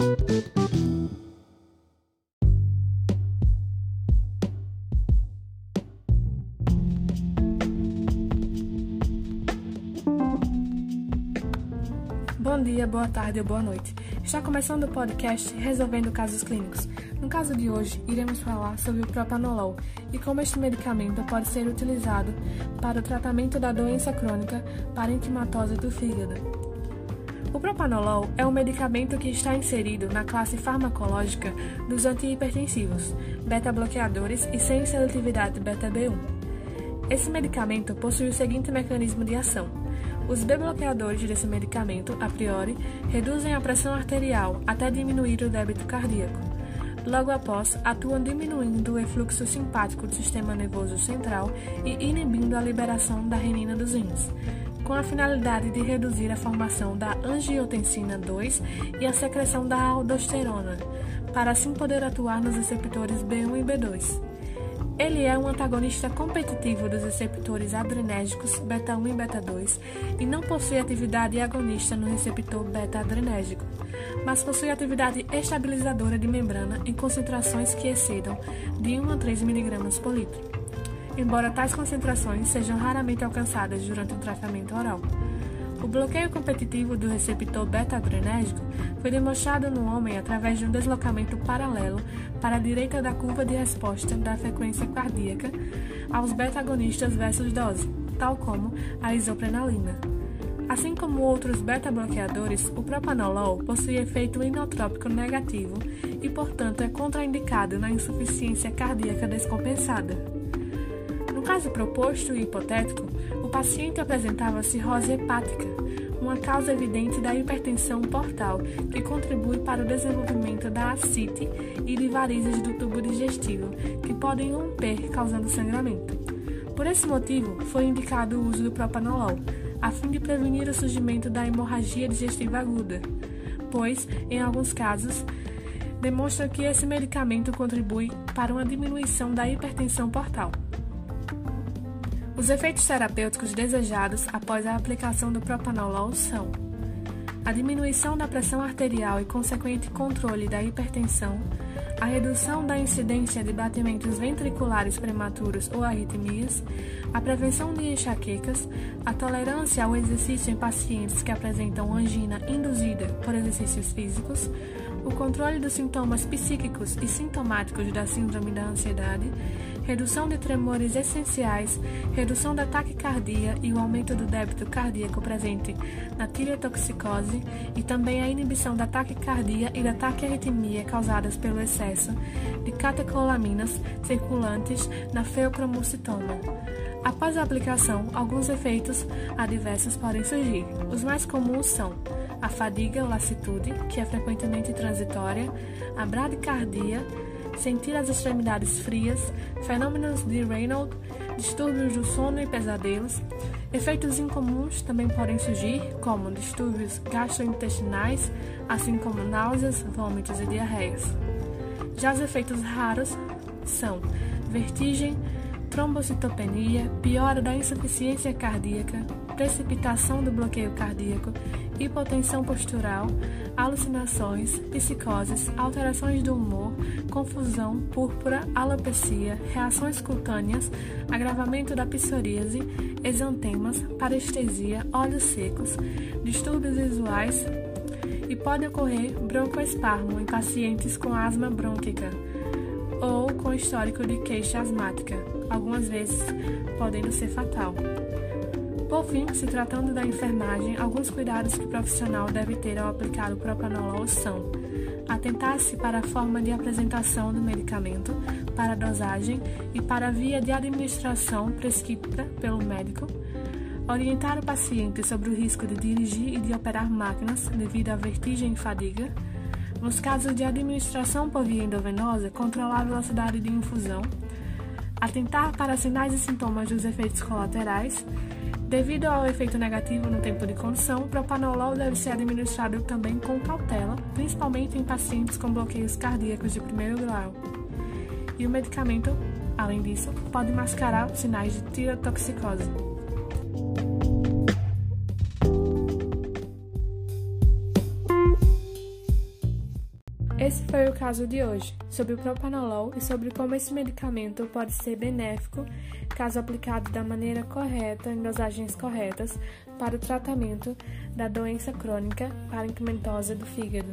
Bom dia, boa tarde ou boa noite. Está começando o podcast Resolvendo Casos Clínicos. No caso de hoje, iremos falar sobre o propanolol e como este medicamento pode ser utilizado para o tratamento da doença crônica parenquimatose do fígado. O propanolol é um medicamento que está inserido na classe farmacológica dos antihipertensivos, beta-bloqueadores e sem seletividade beta-B1. Esse medicamento possui o seguinte mecanismo de ação os B-bloqueadores desse medicamento, a priori, reduzem a pressão arterial até diminuir o débito cardíaco. Logo após, atuam diminuindo o efluxo simpático do sistema nervoso central e inibindo a liberação da renina dos rins, com a finalidade de reduzir a formação da angiotensina 2 e a secreção da aldosterona, para assim poder atuar nos receptores B1 e B2. Ele é um antagonista competitivo dos receptores adrenérgicos beta-1 e beta-2 e não possui atividade agonista no receptor beta-adrenérgico, mas possui atividade estabilizadora de membrana em concentrações que excedam de 1 a 3 mg por litro, embora tais concentrações sejam raramente alcançadas durante o tratamento oral. O bloqueio competitivo do receptor beta-adrenérgico foi demonstrado no homem através de um deslocamento paralelo para a direita da curva de resposta da frequência cardíaca aos beta-agonistas versus dose, tal como a isoprenalina. Assim como outros beta-bloqueadores, o propanolol possui efeito inotrópico negativo e, portanto, é contraindicado na insuficiência cardíaca descompensada. No caso proposto e hipotético, o paciente apresentava cirrose hepática, uma causa evidente da hipertensão portal que contribui para o desenvolvimento da ascite e de varizes do tubo digestivo, que podem romper causando sangramento. Por esse motivo, foi indicado o uso do propanolol, a fim de prevenir o surgimento da hemorragia digestiva aguda, pois, em alguns casos, demonstra que esse medicamento contribui para uma diminuição da hipertensão portal. Os efeitos terapêuticos desejados após a aplicação do propanolol são. A diminuição da pressão arterial e consequente controle da hipertensão, a redução da incidência de batimentos ventriculares prematuros ou arritmias, a prevenção de enxaquecas, a tolerância ao exercício em pacientes que apresentam angina induzida por exercícios físicos, o controle dos sintomas psíquicos e sintomáticos da síndrome da ansiedade, redução de tremores essenciais, redução da taquicardia e o aumento do débito cardíaco presente na tireotoxicose e também a inibição da taquicardia e da taquiarritmia causadas pelo excesso de catecolaminas circulantes na feocromocitoma. Após a aplicação, alguns efeitos adversos podem surgir. Os mais comuns são a fadiga ou lassitude, que é frequentemente transitória, a bradicardia, sentir as extremidades frias, fenômenos de Raynaud, distúrbios do sono e pesadelos. Efeitos incomuns também podem surgir, como distúrbios gastrointestinais, assim como náuseas, vômitos e diarreias. Já os efeitos raros são vertigem, trombocitopenia, piora da insuficiência cardíaca, precipitação do bloqueio cardíaco, hipotensão postural, alucinações, psicoses, alterações do humor, confusão, púrpura, alopecia, reações cutâneas, agravamento da psoríase, exantemas, parestesia, olhos secos, distúrbios visuais e pode ocorrer broncoespasmo em pacientes com asma brônquica ou com histórico de queixa asmática, algumas vezes podendo ser fatal. Por fim, se tratando da enfermagem, alguns cuidados que o profissional deve ter ao aplicar o propanolol são atentar-se para a forma de apresentação do medicamento, para a dosagem e para a via de administração prescrita pelo médico, orientar o paciente sobre o risco de dirigir e de operar máquinas devido à vertigem e fadiga, nos casos de administração por via endovenosa, controlar a velocidade de infusão, atentar para sinais e sintomas dos efeitos colaterais. Devido ao efeito negativo no tempo de condução, propanolol deve ser administrado também com cautela, principalmente em pacientes com bloqueios cardíacos de primeiro grau. E o medicamento, além disso, pode mascarar sinais de tirotoxicose. Esse foi o caso de hoje, sobre o propanolol e sobre como esse medicamento pode ser benéfico caso aplicado da maneira correta, em dosagens corretas, para o tratamento da doença crônica parenquimatosa do fígado.